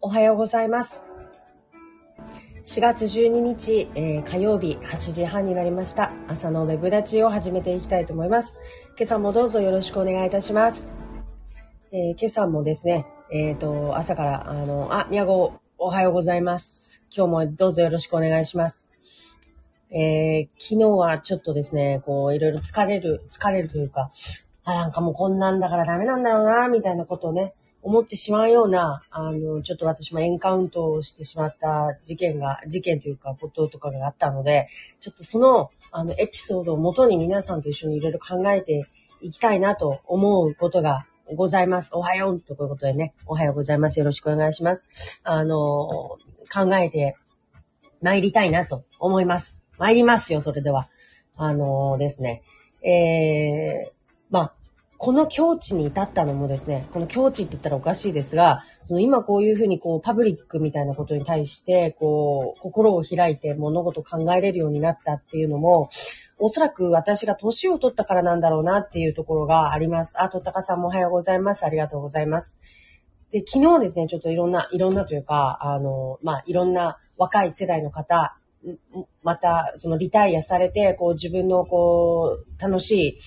おはようございます。4月12日、えー、火曜日8時半になりました。朝のウェブ立ちを始めていきたいと思います。今朝もどうぞよろしくお願いいたします。えー、今朝もですね、えっ、ー、と、朝から、あの、あ、にゃご、おはようございます。今日もどうぞよろしくお願いします。えー、昨日はちょっとですね、こう、いろいろ疲れる、疲れるというか、あ、なんかもうこんなんだからダメなんだろうな、みたいなことをね、思ってしまうような、あの、ちょっと私もエンカウントをしてしまった事件が、事件というか、こととかがあったので、ちょっとその、あの、エピソードをもとに皆さんと一緒にいろいろ考えていきたいなと思うことがございます。おはようということでね、おはようございます。よろしくお願いします。あの、考えて参りたいなと思います。参りますよ、それでは。あのですね、えー、まあ、この境地に至ったのもですね、この境地って言ったらおかしいですが、その今こういうふうにこうパブリックみたいなことに対して、こう、心を開いて物事を考えれるようになったっていうのも、おそらく私が年を取ったからなんだろうなっていうところがあります。あ、とったかさんもおはようございます。ありがとうございます。で、昨日ですね、ちょっといろんな、いろんなというか、あの、まあ、いろんな若い世代の方、また、そのリタイアされて、こう自分のこう、楽しい、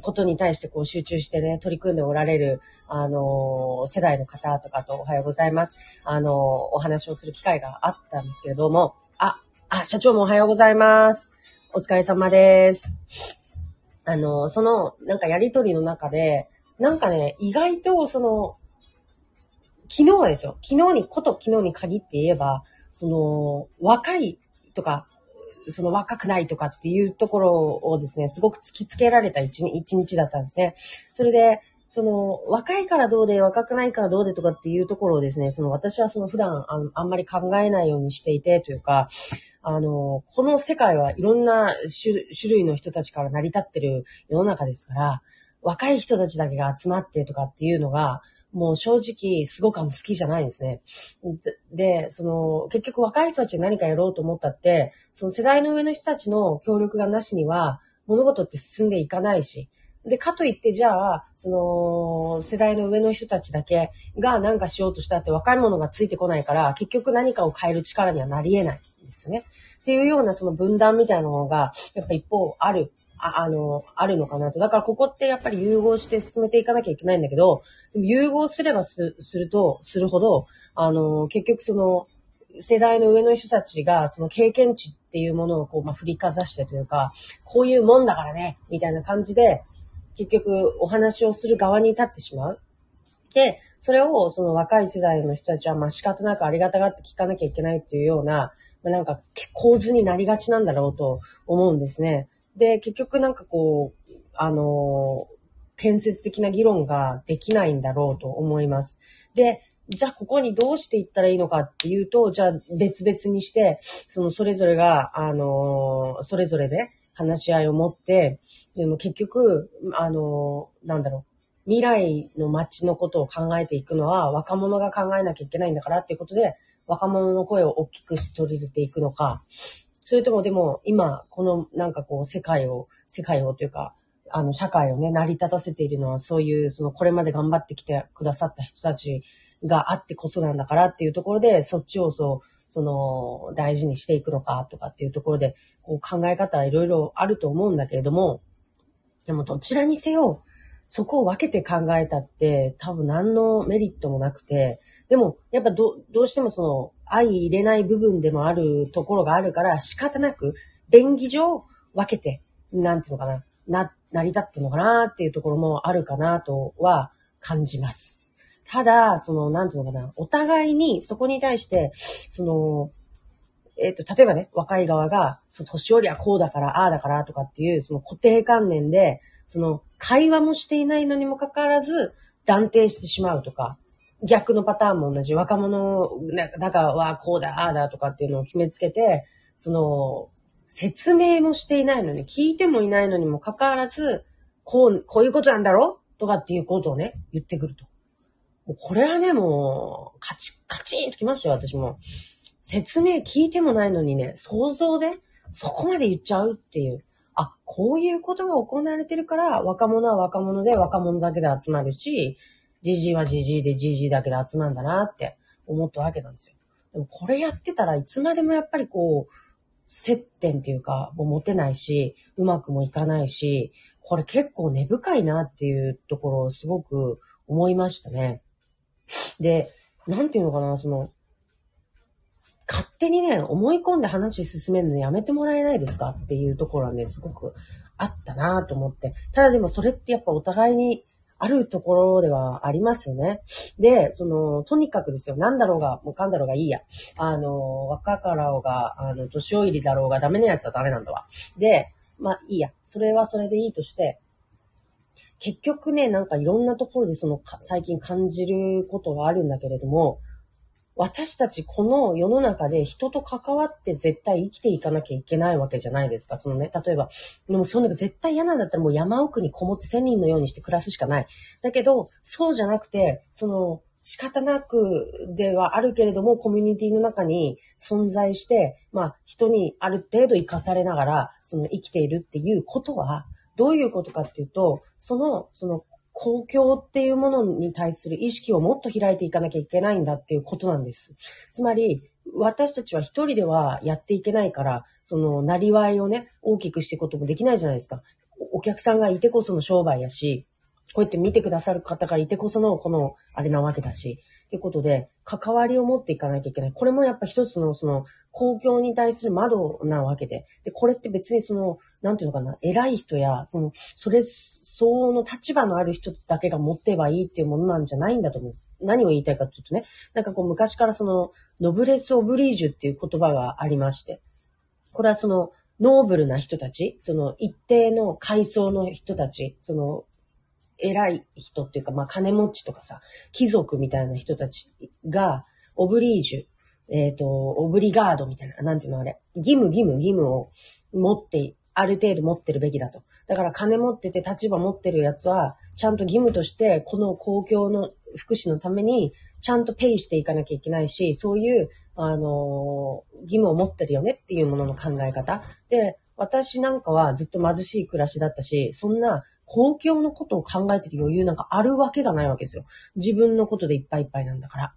ことに対してこう集中してね、取り組んでおられる、あの、世代の方とかとおはようございます。あの、お話をする機会があったんですけれども、あ、あ、社長もおはようございます。お疲れ様です。あの、その、なんかやりとりの中で、なんかね、意外とその、昨日ですよ。昨日に、こと昨日に限って言えば、その、若いとか、その若くないとかっていうところをですね、すごく突きつけられた一日だったんですね。それで、その、若いからどうで、若くないからどうでとかっていうところをですね、その私はその普段ああんまり考えないようにしていてというか、あの、この世界はいろんな種類の人たちから成り立ってる世の中ですから、若い人たちだけが集まってとかっていうのが、もう正直すごく好きじゃないですね。で、その、結局若い人たちに何かやろうと思ったって、その世代の上の人たちの協力がなしには、物事って進んでいかないし、で、かといって、じゃあ、その、世代の上の人たちだけが何かしようとしたって若い者がついてこないから、結局何かを変える力にはなり得ないんですよね。っていうようなその分断みたいなものが、やっぱ一方あるああの、あるのかなと。だからここってやっぱり融合して進めていかなきゃいけないんだけど、融合すればすすると、するほど、あの、結局その、世代の上の人たちが、その経験値っていうものをこう、まあ、振りかざしてというか、こういうもんだからね、みたいな感じで、結局お話をする側に立ってしまう。で、それをその若い世代の人たちは、まあ仕方なくありがたがって聞かなきゃいけないっていうような、まあ、なんか構図になりがちなんだろうと思うんですね。で、結局なんかこう、あの、建設的な議論ができないんだろうと思います。で、じゃあここにどうしていったらいいのかっていうと、じゃあ別々にして、そのそれぞれが、あの、それぞれで話し合いを持って、でも結局、あの、なんだろう、未来の街のことを考えていくのは若者が考えなきゃいけないんだからっていうことで、若者の声を大きくし取り入れていくのか、それともでも今、このなんかこう世界を、世界をというか、あの社会をね、成り立たせているのはそういう、そのこれまで頑張ってきてくださった人たちがあってこそなんだからっていうところで、そっちをそう、その大事にしていくのかとかっていうところで、こう考え方はいろいろあると思うんだけれども、でもどちらにせよ、そこを分けて考えたって多分何のメリットもなくて、でもやっぱどどうしてもその相入れない部分でもあるところがあるから仕方なく便宜上分けて、なんていうのかな、な、成り立ってるのかなっていうところもあるかなとは感じます。ただ、その、なんていうのかな、お互いにそこに対して、その、えっ、ー、と、例えばね、若い側が、その年寄りはこうだから、ああだからとかっていう、その固定観念で、その会話もしていないのにもかかわらず断定してしまうとか、逆のパターンも同じ。若者なだからはこうだ、ああだとかっていうのを決めつけて、その、説明もしていないのに、聞いてもいないのにもかかわらず、こう、こういうことなんだろ？うとかっていうことをね、言ってくると。もうこれはね、もう、カチッ、カチンときましたよ、私も。説明聞いてもないのにね、想像で、そこまで言っちゃうっていう。あ、こういうことが行われてるから、若者は若者で若者だけで集まるし、じじいはじじいでじじいだけで集まるんだなって思ったわけなんですよ。でもこれやってたらいつまでもやっぱりこう、接点っていうか、もう持てないし、うまくもいかないし、これ結構根深いなっていうところをすごく思いましたね。で、なんていうのかな、その、勝手にね、思い込んで話進めるのやめてもらえないですかっていうところはね、すごくあったなと思って。ただでもそれってやっぱお互いにあるところではありますよね。で、その、とにかくですよ、なんだろうが、もうかんだろうがいいや。あの、若からおが、あの、年老いりだろうがダメなやつはダメなんだわ。で、まあいいや。それはそれでいいとして、結局ね、なんかいろんなところでその、最近感じることがあるんだけれども、私たちこの世の中で人と関わって絶対生きていかなきゃいけないわけじゃないですか。そのね、例えば、でもそんな絶対嫌なんだったらもう山奥にこもって千人のようにして暮らすしかない。だけど、そうじゃなくて、その、仕方なくではあるけれども、コミュニティの中に存在して、まあ、人にある程度生かされながら、その生きているっていうことは、どういうことかっていうと、その、その公共っていうものに対する意識をもっと開いていかなきゃいけないんだっていうことなんです。つまり、私たちは一人ではやっていけないから、その、なりわいをね、大きくしていくこともできないじゃないですか。お客さんがいてこその商売やし、こうやって見てくださる方がいてこその、この、あれなわけだし。ということで、関わりを持っていかなきゃいけない。これもやっぱ一つの、その、公共に対する窓なわけで。で、これって別にその、なんていうのかな、偉い人や、その、それ、その立場のある人だけが持ってばいいっていうものなんじゃないんだと思うんです。何を言いたいかというとね、なんかこう昔からその、ノブレス・オブリージュっていう言葉がありまして、これはその、ノーブルな人たち、その一定の階層の人たち、その、偉い人っていうか、まあ金持ちとかさ、貴族みたいな人たちが、オブリージュ、えっ、ー、と、オブリガードみたいな、なんていうのあれ、義務義務義務を持ってある程度持ってるべきだと。だから金持ってて立場持ってるやつは、ちゃんと義務として、この公共の福祉のために、ちゃんとペイしていかなきゃいけないし、そういう、あの義務を持ってるよねっていうものの考え方。で、私なんかはずっと貧しい暮らしだったし、そんな公共のことを考えてる余裕なんかあるわけがないわけですよ。自分のことでいっぱいいっぱいなんだから。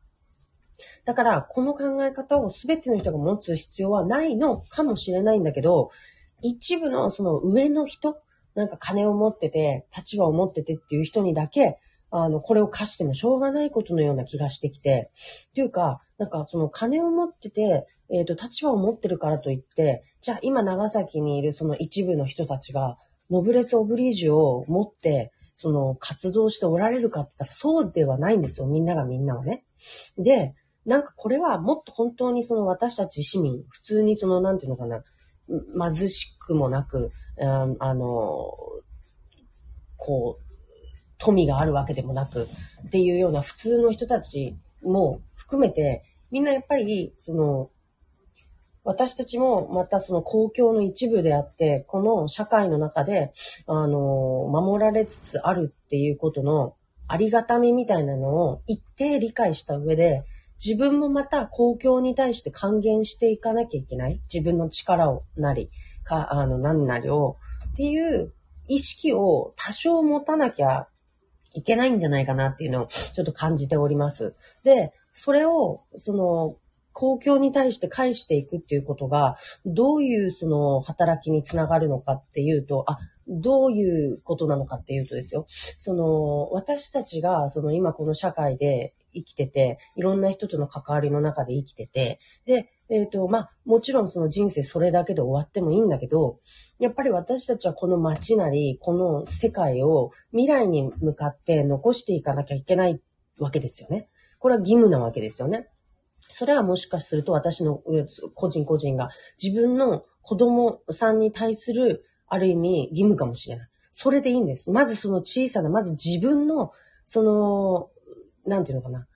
だから、この考え方を全ての人が持つ必要はないのかもしれないんだけど、一部のその上の人、なんか金を持ってて、立場を持っててっていう人にだけ、あの、これを貸してもしょうがないことのような気がしてきて、というか、なんかその金を持ってて、えっ、ー、と、立場を持ってるからといって、じゃあ今長崎にいるその一部の人たちが、ノブレス・オブリージュを持って、その活動しておられるかって言ったらそうではないんですよ。みんながみんなはね。で、なんかこれはもっと本当にその私たち市民、普通にその、なんていうのかな、貧しくもなく、あの、こう、富があるわけでもなく、っていうような普通の人たちも含めて、みんなやっぱり、その、私たちもまたその公共の一部であって、この社会の中で、あの、守られつつあるっていうことのありがたみみたいなのを一定理解した上で、自分もまた公共に対して還元していかなきゃいけない。自分の力をなり、か、あの、何なりを、っていう意識を多少持たなきゃいけないんじゃないかなっていうのをちょっと感じております。で、それを、その、公共に対して返していくっていうことが、どういうその働きにつながるのかっていうと、あ、どういうことなのかっていうとですよ。その、私たちが、その今この社会で生きてて、いろんな人との関わりの中で生きてて、で、えっ、ー、と、まあ、もちろんその人生それだけで終わってもいいんだけど、やっぱり私たちはこの街なり、この世界を未来に向かって残していかなきゃいけないわけですよね。これは義務なわけですよね。それはもしかすると私の個人個人が自分の子供さんに対するある意味義務かもしれない。それでいいんです。まずその小さな、まず自分のそのなんていうのかな、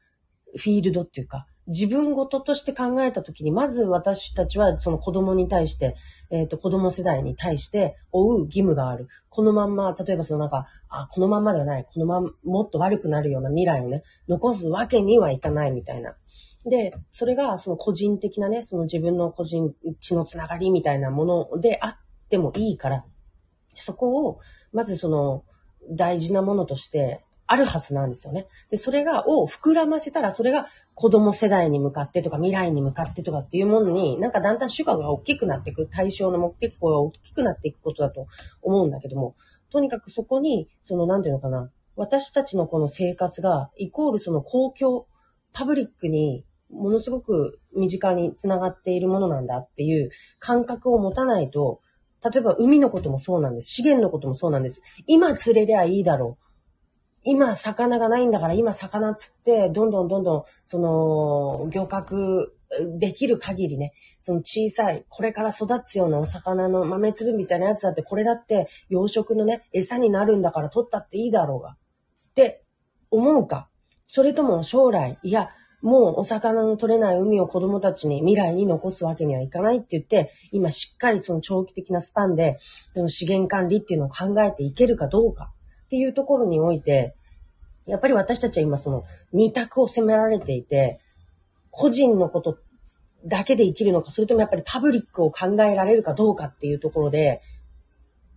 フィールドっていうか、自分ごととして考えたときに、まず私たちはその子供に対して、えっ、ー、と、子供世代に対して追う義務がある。このまんま、例えばそのなんか、あ、このまんまではない。このまま、もっと悪くなるような未来をね、残すわけにはいかないみたいな。で、それがその個人的なね、その自分の個人、血のつながりみたいなものであってもいいから、そこを、まずその、大事なものとして、あるはずなんですよね。で、それが、を膨らませたら、それが子供世代に向かってとか、未来に向かってとかっていうものに、なんかだんだん主価が大きくなっていく、対象の目的が大きくなっていくことだと思うんだけども、とにかくそこに、その、なんていうのかな、私たちのこの生活が、イコールその公共、パブリックに、ものすごく身近につながっているものなんだっていう感覚を持たないと、例えば海のこともそうなんです。資源のこともそうなんです。今釣れりゃいいだろう。今魚がないんだから今魚釣って、どんどんどんどん、その、漁獲できる限りね、その小さい、これから育つようなお魚の豆粒みたいなやつだって、これだって養殖のね、餌になるんだから取ったっていいだろうが。って思うか。それとも将来、いや、もうお魚の取れない海を子供たちに未来に残すわけにはいかないって言って、今しっかりその長期的なスパンで、その資源管理っていうのを考えていけるかどうか。っていうところにおいて、やっぱり私たちは今その二択を責められていて、個人のことだけで生きるのか、それともやっぱりパブリックを考えられるかどうかっていうところで、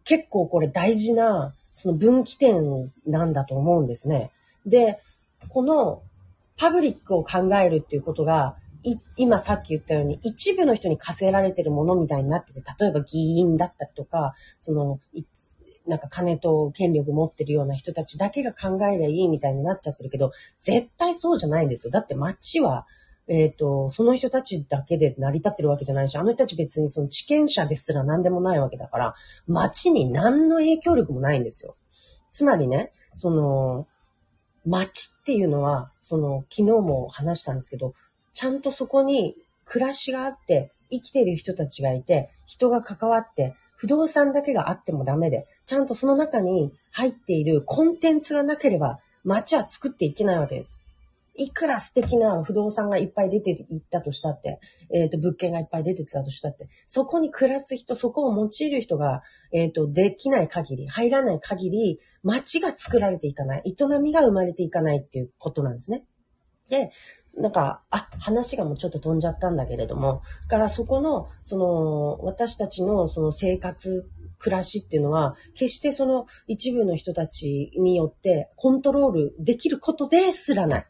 結構これ大事な、その分岐点なんだと思うんですね。で、このパブリックを考えるっていうことが、今さっき言ったように一部の人に課せられてるものみたいになってて、例えば議員だったりとか、その、なんか金と権力持ってるような人たちだけが考えりゃいいみたいになっちゃってるけど、絶対そうじゃないんですよ。だって街は、えっ、ー、と、その人たちだけで成り立ってるわけじゃないし、あの人たち別にその知見者ですら何でもないわけだから、街に何の影響力もないんですよ。つまりね、その、街っていうのは、その、昨日も話したんですけど、ちゃんとそこに暮らしがあって、生きてる人たちがいて、人が関わって、不動産だけがあってもダメで、ちゃんとその中に入っているコンテンツがなければ、街は作っていけないわけです。いくら素敵な不動産がいっぱい出ていったとしたって、えっ、ー、と、物件がいっぱい出てたとしたって、そこに暮らす人、そこを用いる人が、えっ、ー、と、できない限り、入らない限り、街が作られていかない、営みが生まれていかないっていうことなんですね。で、なんか、あ、話がもうちょっと飛んじゃったんだけれども、からそこの、その、私たちのその生活、暮らしっていうのは、決してその一部の人たちによってコントロールできることですらない。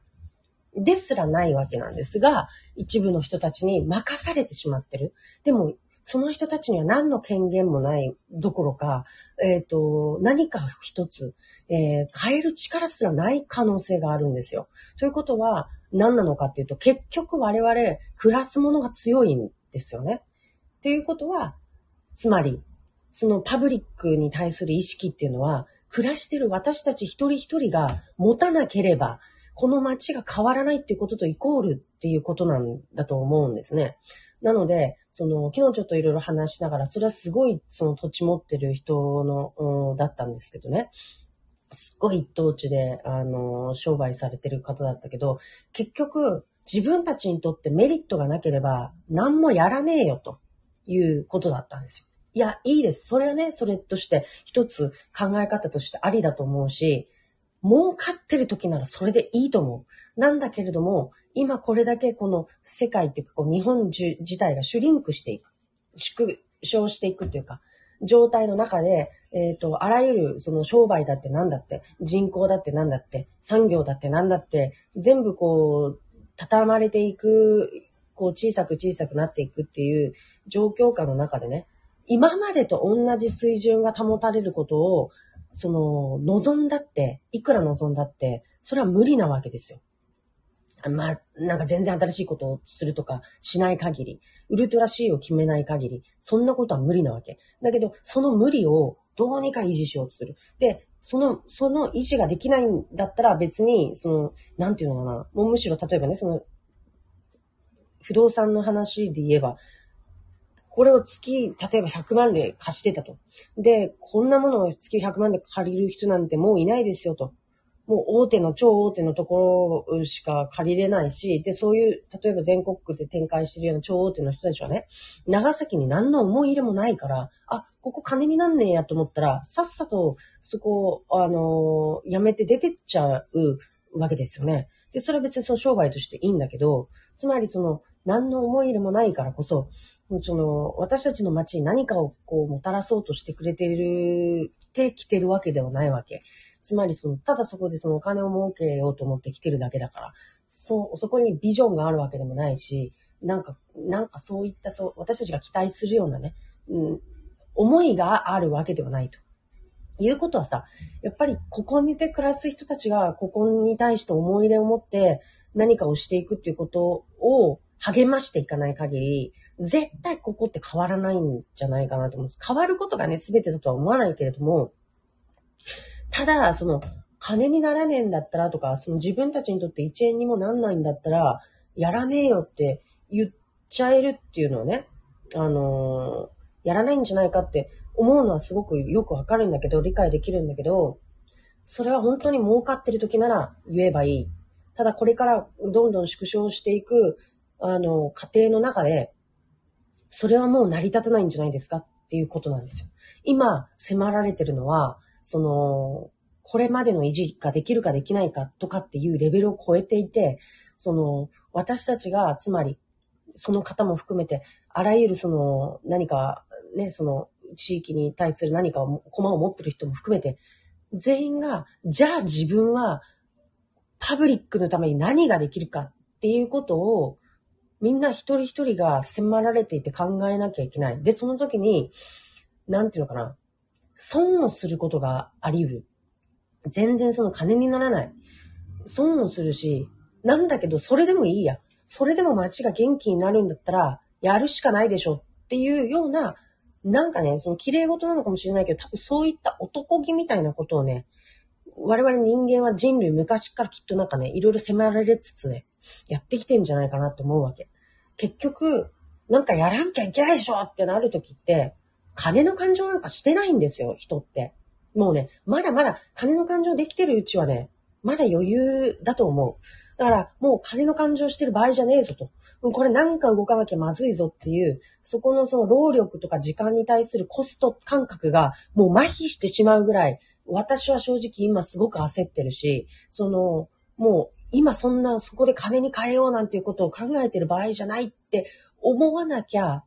ですらないわけなんですが、一部の人たちに任されてしまってる。でも、その人たちには何の権限もないどころか、えっ、ー、と、何か一つ、えー、変える力すらない可能性があるんですよ。ということは、何なのかっていうと、結局我々、暮らすものが強いんですよね。っていうことは、つまり、そのパブリックに対する意識っていうのは、暮らしてる私たち一人一人が持たなければ、この街が変わらないっていうこととイコールっていうことなんだと思うんですね。なので、その、昨日ちょっといろいろ話しながら、それはすごい、その土地持ってる人の、だったんですけどね。すっごい一等地で、あの、商売されてる方だったけど、結局、自分たちにとってメリットがなければ、何もやらねえよ、ということだったんですよ。いや、いいです。それはね、それとして、一つ考え方としてありだと思うし、儲かってる時ならそれでいいと思う。なんだけれども、今これだけこの世界っていうか、こう日本自体がシュリンクしていく。縮小していくっていうか、状態の中で、えっ、ー、と、あらゆるその商売だって何だって、人口だって何だって、産業だって何だって、全部こう、畳まれていく、こう小さく小さくなっていくっていう状況下の中でね、今までと同じ水準が保たれることをその、望んだって、いくら望んだって、それは無理なわけですよ。まあ、なんか全然新しいことをするとかしない限り、ウルトラ C を決めない限り、そんなことは無理なわけ。だけど、その無理をどうにか維持しようとする。で、その、その維持ができないんだったら別に、その、なんていうのかな。もうむしろ例えばね、その、不動産の話で言えば、これを月、例えば100万で貸してたと。で、こんなものを月100万で借りる人なんてもういないですよと。もう大手の超大手のところしか借りれないし、で、そういう、例えば全国区で展開してるような超大手の人たちはね、長崎に何の思い入れもないから、あ、ここ金になんねえやと思ったら、さっさとそこ、あのー、やめて出てっちゃうわけですよね。で、それは別にその商売としていいんだけど、つまりその、何の思い入れもないからこそ、その、私たちの街に何かをこうもたらそうとしてくれている、てきてるわけではないわけ。つまりその、ただそこでそのお金を儲けようと思って来てるだけだから、そう、そこにビジョンがあるわけでもないし、なんか、なんかそういった、そう、私たちが期待するようなね、うん、思いがあるわけではないと。いうことはさ、やっぱりここにて暮らす人たちがここに対して思い入れを持って何かをしていくっていうことを励ましていかない限り、絶対ここって変わらないんじゃないかなと思うんです。変わることがね、全てだとは思わないけれども、ただ、その、金にならねえんだったらとか、その自分たちにとって1円にもなんないんだったら、やらねえよって言っちゃえるっていうのをね、あのー、やらないんじゃないかって思うのはすごくよくわかるんだけど、理解できるんだけど、それは本当に儲かってる時なら言えばいい。ただこれからどんどん縮小していく、あの、過程の中で、それはもう成り立たないんじゃないですかっていうことなんですよ。今、迫られてるのは、その、これまでの維持ができるかできないかとかっていうレベルを超えていて、その、私たちが、つまり、その方も含めて、あらゆるその、何か、ね、その、地域に対する何かを、駒を持ってる人も含めて、全員が、じゃあ自分は、パブリックのために何ができるかっていうことを、みんな一人一人が迫られていて考えなきゃいけない。で、その時に、なんていうのかな。損をすることがあり得る。全然その金にならない。損をするし、なんだけど、それでもいいや。それでも街が元気になるんだったら、やるしかないでしょっていうようななんかね、その綺麗事なのかもしれないけど、多分そういった男気みたいなことをね、我々人間は人類昔からきっとなんかね、いろいろ迫られつつね、やってきてんじゃないかなと思うわけ。結局、なんかやらんきゃいけないでしょってなるときって、金の感情なんかしてないんですよ、人って。もうね、まだまだ金の感情できてるうちはね、まだ余裕だと思う。だから、もう金の感情してる場合じゃねえぞと。これなんか動かなきゃまずいぞっていう、そこのその労力とか時間に対するコスト感覚がもう麻痺してしまうぐらい、私は正直今すごく焦ってるし、その、もう今そんなそこで金に変えようなんていうことを考えてる場合じゃないって思わなきゃ、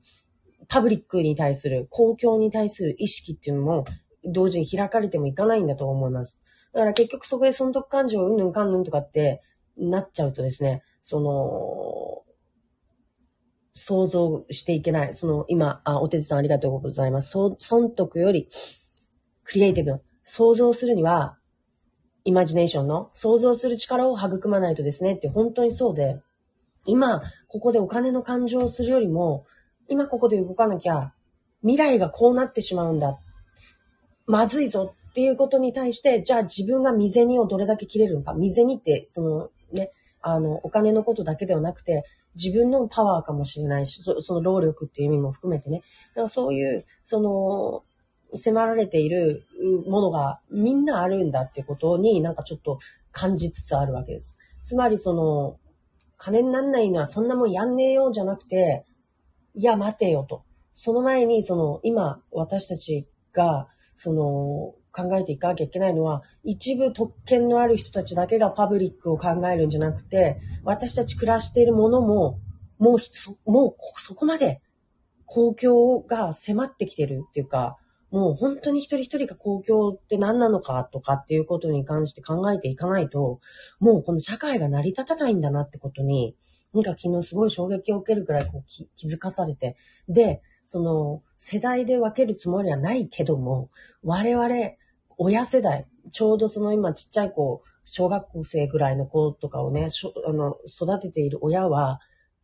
パブリックに対する、公共に対する意識っていうのも同時に開かれてもいかないんだと思います。だから結局そこで損得感情うんぬんかんぬんとかってなっちゃうとですね、その、想像していけない。その、今、あ、お手伝さんありがとうございます。損得より、クリエイティブ想像するには、イマジネーションの想像する力を育まないとですねって本当にそうで、今、ここでお金の感情をするよりも、今ここで動かなきゃ、未来がこうなってしまうんだ。まずいぞっていうことに対して、じゃあ自分が未銭をどれだけ切れるのか。未銭って、そのね、あの、お金のことだけではなくて、自分のパワーかもしれないし、そその労力っていう意味も含めてね。だからそういう、その、迫られているものがみんなあるんだってことになんかちょっと感じつつあるわけです。つまりその、金になんないのはそんなもんやんねえよじゃなくて、いや待てよと。その前にその、今私たちが、その、考えていかなきゃいけないのは、一部特権のある人たちだけがパブリックを考えるんじゃなくて、私たち暮らしているものも、もう、もうそこまで公共が迫ってきてるっていうか、もう本当に一人一人が公共って何なのかとかっていうことに関して考えていかないと、もうこの社会が成り立たないんだなってことに、なんか昨日すごい衝撃を受けるくらいこう気づかされて、で、その世代で分けるつもりはないけども、我々親世代、ちょうどその今ちっちゃい子、小学校生ぐらいの子とかをね、あの育てている親は、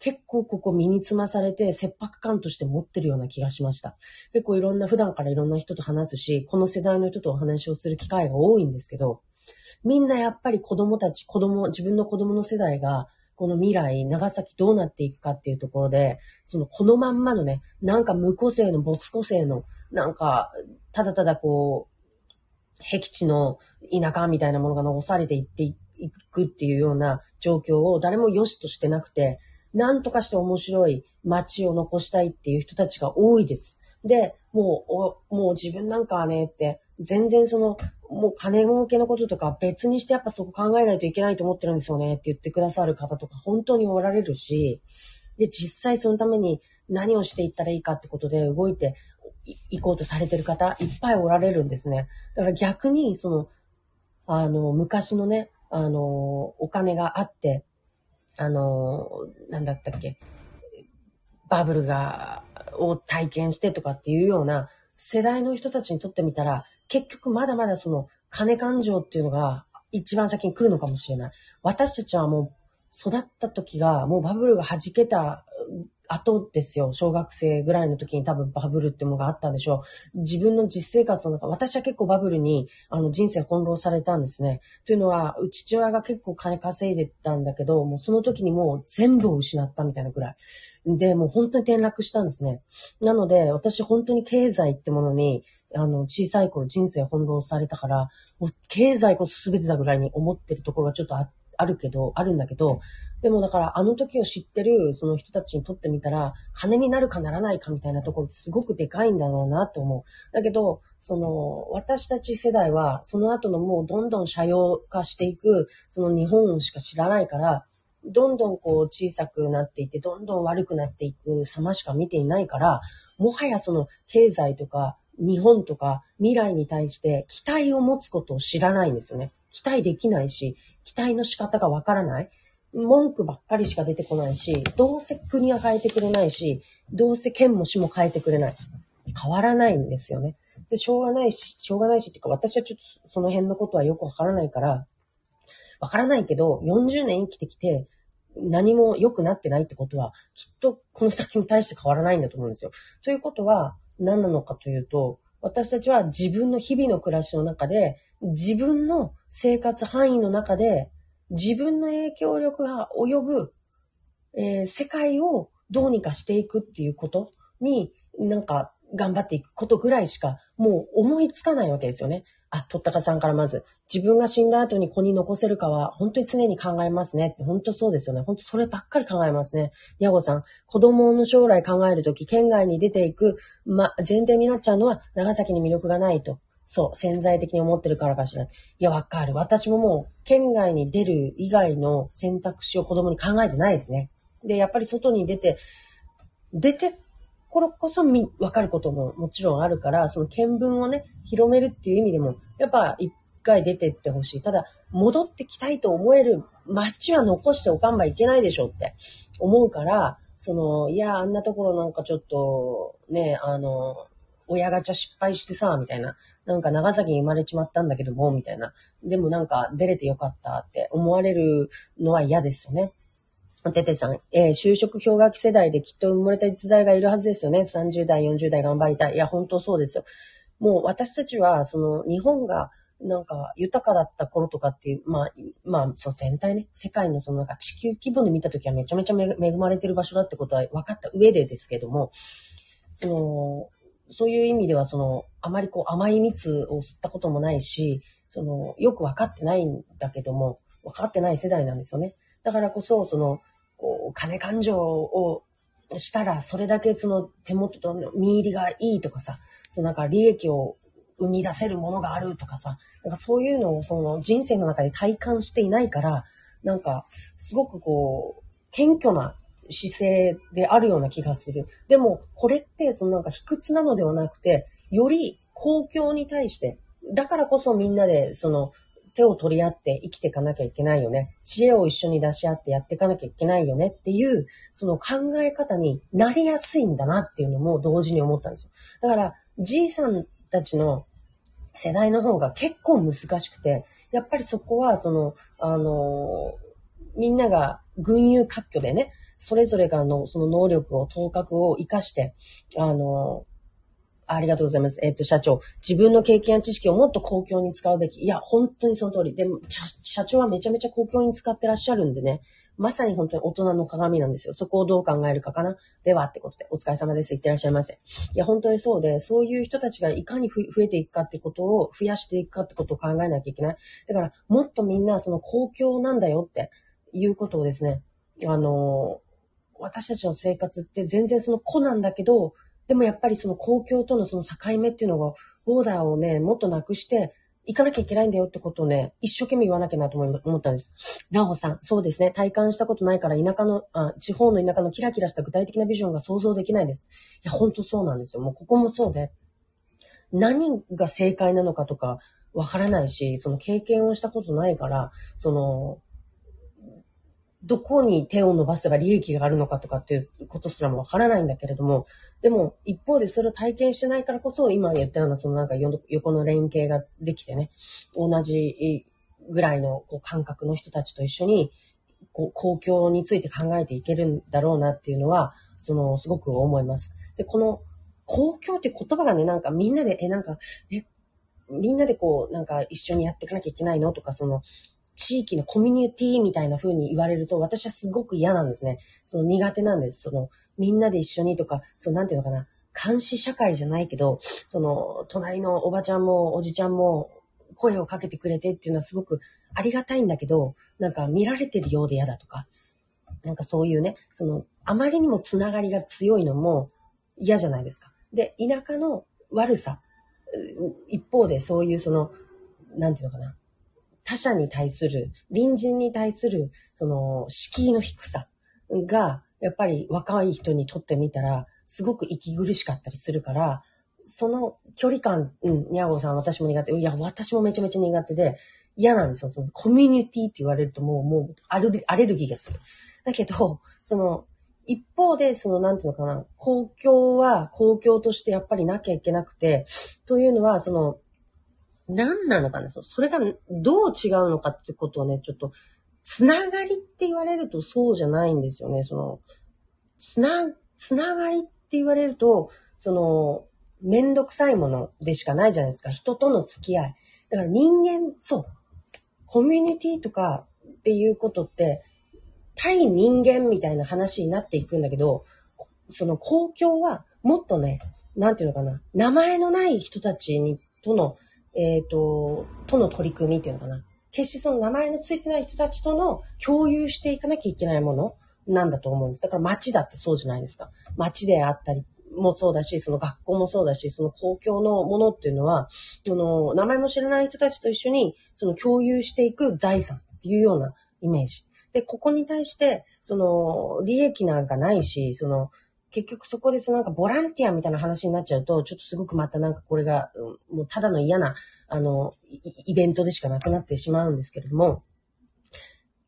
結構ここ身につまされて切迫感として持ってるような気がしました。結構いろんな、普段からいろんな人と話すし、この世代の人とお話をする機会が多いんですけど、みんなやっぱり子供たち、子供、自分の子供の世代が、この未来、長崎どうなっていくかっていうところで、そのこのまんまのね、なんか無個性の没個性の、なんか、ただただこう、僻地の田舎みたいなものが残されていっていくっていうような状況を誰も良しとしてなくて、なんとかして面白い街を残したいっていう人たちが多いです。で、もう、もう自分なんかはねって、全然その、もう金儲けのこととか別にしてやっぱそこ考えないといけないと思ってるんですよねって言ってくださる方とか本当におられるし、で、実際そのために何をしていったらいいかってことで動いて行こうとされてる方いっぱいおられるんですね。だから逆に、その、あの、昔のね、あの、お金があって、あの、なんだったっけ、バブルが、を体験してとかっていうような世代の人たちにとってみたら、結局まだまだその金感情っていうのが一番先に来るのかもしれない。私たちはもう育った時が、もうバブルが弾けた後ですよ。小学生ぐらいの時に多分バブルってものがあったんでしょう。自分の実生活の中、私は結構バブルにあの人生翻弄されたんですね。というのは、父親が結構金稼いでたんだけど、もうその時にもう全部を失ったみたいなぐらい。で、もう本当に転落したんですね。なので、私本当に経済ってものに、あの、小さい頃人生翻弄されたから、もう経済こそ全てだぐらいに思ってるところがちょっとあってあるけど、あるんだけど、でもだからあの時を知ってるその人たちにとってみたら、金になるかならないかみたいなところってすごくでかいんだろうなって思う。だけど、その、私たち世代は、その後のもうどんどん社用化していく、その日本しか知らないから、どんどんこう小さくなっていって、どんどん悪くなっていく様しか見ていないから、もはやその経済とか日本とか未来に対して期待を持つことを知らないんですよね。期待できないし、期待の仕方がわからない。文句ばっかりしか出てこないし、どうせ国は変えてくれないし、どうせ県も市も変えてくれない。変わらないんですよね。で、しょうがないし、しょうがないしっていうか、私はちょっとその辺のことはよくわからないから、わからないけど、40年生きてきて、何も良くなってないってことは、きっとこの先も大して変わらないんだと思うんですよ。ということは、何なのかというと、私たちは自分の日々の暮らしの中で、自分の生活範囲の中で、自分の影響力が及ぶ、えー、世界をどうにかしていくっていうことに、なんか頑張っていくことぐらいしか、もう思いつかないわけですよね。あ、とったかさんからまず、自分が死んだ後に子に残せるかは、本当に常に考えますね、本当そうですよね。本当そればっかり考えますね。ヤゴさん、子供の将来考えるとき、県外に出ていく、ま、前提になっちゃうのは、長崎に魅力がないと。そう、潜在的に思ってるからかしら。いや、わかる。私ももう、県外に出る以外の選択肢を子供に考えてないですね。で、やっぱり外に出て、出てころこそみ、わかることももちろんあるから、その見聞をね、広めるっていう意味でも、やっぱ一回出てってほしい。ただ、戻ってきたいと思える街は残しておかんばいけないでしょって思うから、その、いや、あんなところなんかちょっと、ね、あの、親ガチャ失敗してさ、みたいな。なんか長崎に生まれちまったんだけども、みたいな。でもなんか出れてよかったって思われるのは嫌ですよね。ててさん、えー、就職氷河期世代できっと埋もれた逸材がいるはずですよね。30代、40代頑張りたい。いや、本当そうですよ。もう私たちは、その、日本が、なんか、豊かだった頃とかっていう、まあ、まあ、その全体ね、世界のそのなんか地球規模で見たときはめちゃめちゃ恵まれてる場所だってことは分かった上でですけども、その、そういう意味では、その、あまりこう甘い蜜を吸ったこともないし、その、よく分かってないんだけども、分かってない世代なんですよね。だからこそ、その、こう、金勘定をしたら、それだけその手元と見入りがいいとかさ、そのなんか利益を生み出せるものがあるとかさ、なんかそういうのをその人生の中で体感していないから、なんか、すごくこう、謙虚な姿勢であるような気がする。でも、これって、そのなんか卑屈なのではなくて、より公共に対して、だからこそみんなで、その、手を取り合って生きていかなきゃいけないよね。知恵を一緒に出し合ってやっていかなきゃいけないよねっていう、その考え方になりやすいんだなっていうのも同時に思ったんですよ。だから、じいさんたちの世代の方が結構難しくて、やっぱりそこは、その、あの、みんなが群雄割拠でね、それぞれがあの、その能力を、頭角を活かして、あの、ありがとうございます。えっ、ー、と、社長。自分の経験や知識をもっと公共に使うべき。いや、本当にその通り。でも、社長はめちゃめちゃ公共に使ってらっしゃるんでね。まさに本当に大人の鏡なんですよ。そこをどう考えるかかな。では、ってことで、お疲れ様です。いってらっしゃいませ。いや、本当にそうで、そういう人たちがいかに増えていくかってことを、増やしていくかってことを考えなきゃいけない。だから、もっとみんな、その公共なんだよっていうことをですね、あの私たちの生活って全然その子なんだけど、でもやっぱりその公共とのその境目っていうのが、ボーダーをね、もっとなくして、行かなきゃいけないんだよってことをね、一生懸命言わなきゃなと思ったんです。ラホさん、そうですね。体感したことないから田舎のあ、地方の田舎のキラキラした具体的なビジョンが想像できないです。いや、ほんとそうなんですよ。もうここもそうで、何が正解なのかとか、わからないし、その経験をしたことないから、その、どこに手を伸ばせば利益があるのかとかっていうことすらもわからないんだけれども、でも一方でそれを体験してないからこそ、今言ったようなそのなんか横の連携ができてね、同じぐらいのこう感覚の人たちと一緒に、こう公共について考えていけるんだろうなっていうのは、その、すごく思います。で、この公共って言葉がね、なんかみんなで、え、なんか、え、みんなでこう、なんか一緒にやっていかなきゃいけないのとか、その、地域のコミュニティみたいな風に言われると、私はすごく嫌なんですね。その苦手なんです。その、みんなで一緒にとか、そう、なんていうのかな。監視社会じゃないけど、その、隣のおばちゃんもおじちゃんも声をかけてくれてっていうのはすごくありがたいんだけど、なんか見られてるようで嫌だとか、なんかそういうね、その、あまりにもつながりが強いのも嫌じゃないですか。で、田舎の悪さ、一方でそういうその、なんていうのかな。他者に対する、隣人に対する、その、敷居の低さが、やっぱり若い人にとってみたら、すごく息苦しかったりするから、その距離感、うん、ニャゴさん私も苦手。いや、私もめちゃめちゃ苦手で、嫌なんですよ。そのコミュニティって言われるともう、もうアレアレルギーがする。だけど、その、一方で、その、なんていうのかな、公共は公共としてやっぱりなきゃいけなくて、というのは、その、何なのかな、そそれがどう違うのかってことをね、ちょっと、つながりって言われるとそうじゃないんですよね。その、つな、つながりって言われると、その、めんどくさいものでしかないじゃないですか。人との付き合い。だから人間、そう。コミュニティとかっていうことって、対人間みたいな話になっていくんだけど、その公共はもっとね、なんていうのかな、名前のない人たちに、との、えっ、ー、と、との取り組みっていうのかな。決してその名前のついてない人たちとの共有していかなきゃいけないものなんだと思うんです。だから街だってそうじゃないですか。街であったりもそうだし、その学校もそうだし、その公共のものっていうのは、その名前も知らない人たちと一緒に、その共有していく財産っていうようなイメージ。で、ここに対して、その、利益なんかないし、その、結局そこでそのなんかボランティアみたいな話になっちゃうと、ちょっとすごくまたなんかこれが、もうただの嫌な、あの、イベントでしかなくなってしまうんですけれども、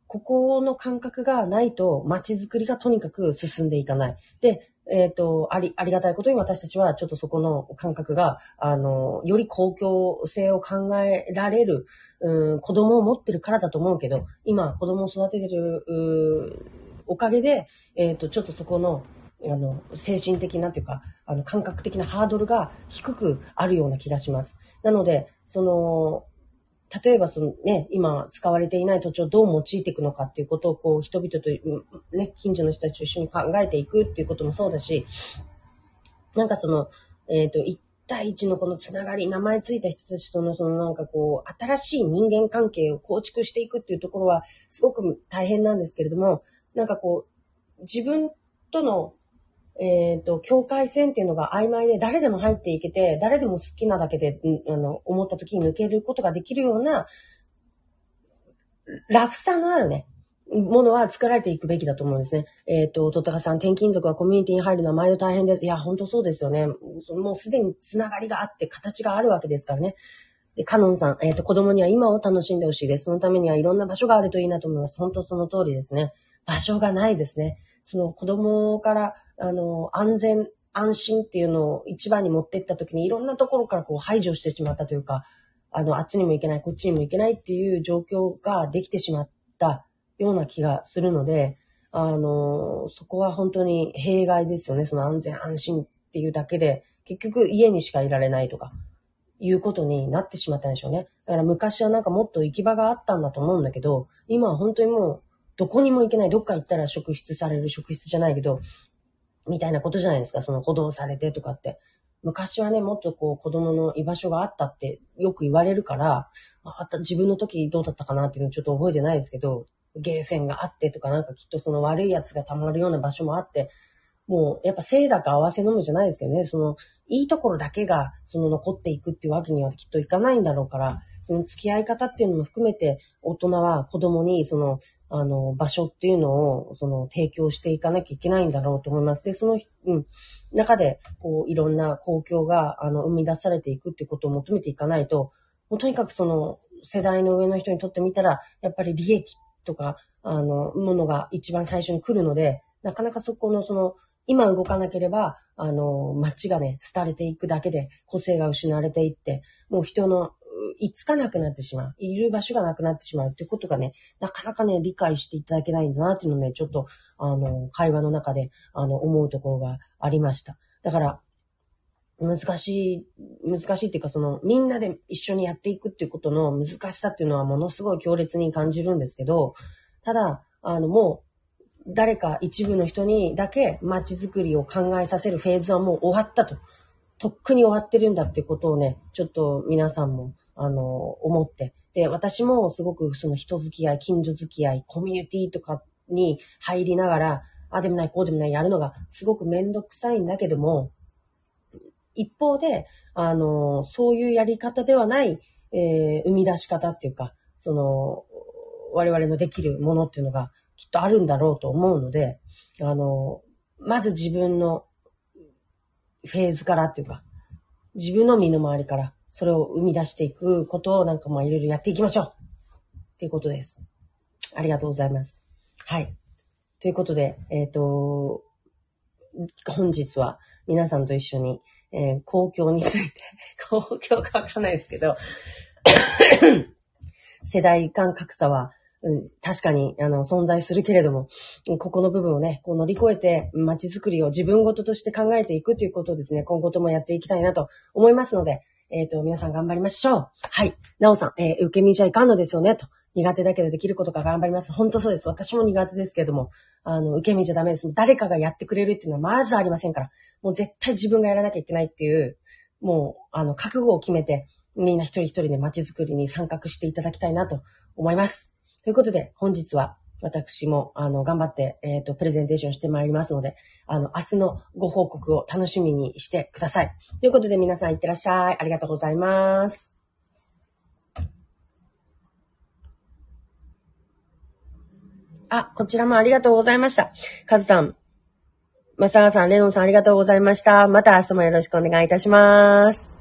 ここの感覚がないと街づくりがとにかく進んでいかない。で、えっ、ー、と、あり、ありがたいことに私たちはちょっとそこの感覚が、あの、より公共性を考えられる、うん、子供を持ってるからだと思うけど、今子供を育ててる、おかげで、えっ、ー、と、ちょっとそこの、あの、精神的なというか、あの、感覚的なハードルが低くあるような気がします。なので、その、例えばそのね、今使われていない土地をどう用いていくのかっていうことをこう人々とね、近所の人たちと一緒に考えていくっていうこともそうだし、なんかその、えっ、ー、と、一対一のこのつながり、名前ついた人たちとのそのなんかこう、新しい人間関係を構築していくっていうところはすごく大変なんですけれども、なんかこう、自分とのえっ、ー、と、境界線っていうのが曖昧で誰でも入っていけて、誰でも好きなだけで、あの、思った時に抜けることができるような、ラフさのあるね、ものは作られていくべきだと思うんですね。えっ、ー、と、とったかさん、転勤族はコミュニティに入るのは毎度大変です。いや、本当そうですよね。もうすでにつながりがあって、形があるわけですからね。で、カノンさん、えっ、ー、と、子供には今を楽しんでほしいです。そのためにはいろんな場所があるといいなと思います。本当その通りですね。場所がないですね。その子供から、あの、安全、安心っていうのを一番に持ってった時にいろんなところからこう排除してしまったというか、あの、あっちにも行けない、こっちにも行けないっていう状況ができてしまったような気がするので、あの、そこは本当に弊害ですよね。その安全安心っていうだけで、結局家にしかいられないとか、いうことになってしまったんでしょうね。だから昔はなんかもっと行き場があったんだと思うんだけど、今は本当にもうどこにも行けない、どっか行ったら職質される、職質じゃないけど、みたいなことじゃないですか、その補導されてとかって。昔はね、もっとこう子供の居場所があったってよく言われるから、あった自分の時どうだったかなっていうのちょっと覚えてないですけど、ゲーセンがあってとかなんかきっとその悪い奴が溜まるような場所もあって、もうやっぱせいだか合わせ飲むじゃないですけどね、そのいいところだけがその残っていくっていうわけにはきっといかないんだろうから、その付き合い方っていうのも含めて大人は子供にそのあの、場所っていうのを、その、提供していかなきゃいけないんだろうと思います。で、その、うん、中で、こう、いろんな公共が、あの、生み出されていくっていうことを求めていかないと、もうとにかくその世代の上の人にとってみたら、やっぱり利益とか、あの、ものが一番最初に来るので、なかなかそこのその、今動かなければ、あの、街がね、廃れていくだけで個性が失われていって、もう人の、いつかなくなってしまう。いる場所がなくなってしまうってことがね、なかなかね、理解していただけないんだなっていうのをね、ちょっと、あの、会話の中で、あの、思うところがありました。だから、難しい、難しいっていうか、その、みんなで一緒にやっていくっていうことの難しさっていうのはものすごい強烈に感じるんですけど、ただ、あの、もう、誰か一部の人にだけ街づくりを考えさせるフェーズはもう終わったと。とっくに終わってるんだってことをね、ちょっと皆さんも、あの、思って。で、私もすごくその人付き合い、近所付き合い、コミュニティとかに入りながら、あでもない、こうでもない、やるのがすごくめんどくさいんだけども、一方で、あの、そういうやり方ではない、えー、生み出し方っていうか、その、我々のできるものっていうのがきっとあるんだろうと思うので、あの、まず自分のフェーズからっていうか、自分の身の回りからそれを生み出していくことをなんかまあいろいろやっていきましょうっていうことです。ありがとうございます。はい。ということで、えっ、ー、と、本日は皆さんと一緒に、えー、公共について、公共かわかんないですけど、世代間格差は、うん、確かに、あの、存在するけれども、ここの部分をね、こう乗り越えて街づくりを自分ごととして考えていくということをですね、今後ともやっていきたいなと思いますので、えっ、ー、と、皆さん頑張りましょう。はい。なおさん、えー、受け身じゃいかんのですよね、と。苦手だけどできることが頑張ります。本当そうです。私も苦手ですけども、あの、受け身じゃダメです。誰かがやってくれるっていうのはまずありませんから。もう絶対自分がやらなきゃいけないっていう、もう、あの、覚悟を決めて、みんな一人一人で街づくりに参画していただきたいなと思います。ということで、本日は私も、あの、頑張って、えっ、ー、と、プレゼンテーションしてまいりますので、あの、明日のご報告を楽しみにしてください。ということで、皆さんいってらっしゃい。ありがとうございます。あ、こちらもありがとうございました。カズさん、マサガさん、レノンさんありがとうございました。また明日もよろしくお願いいたします。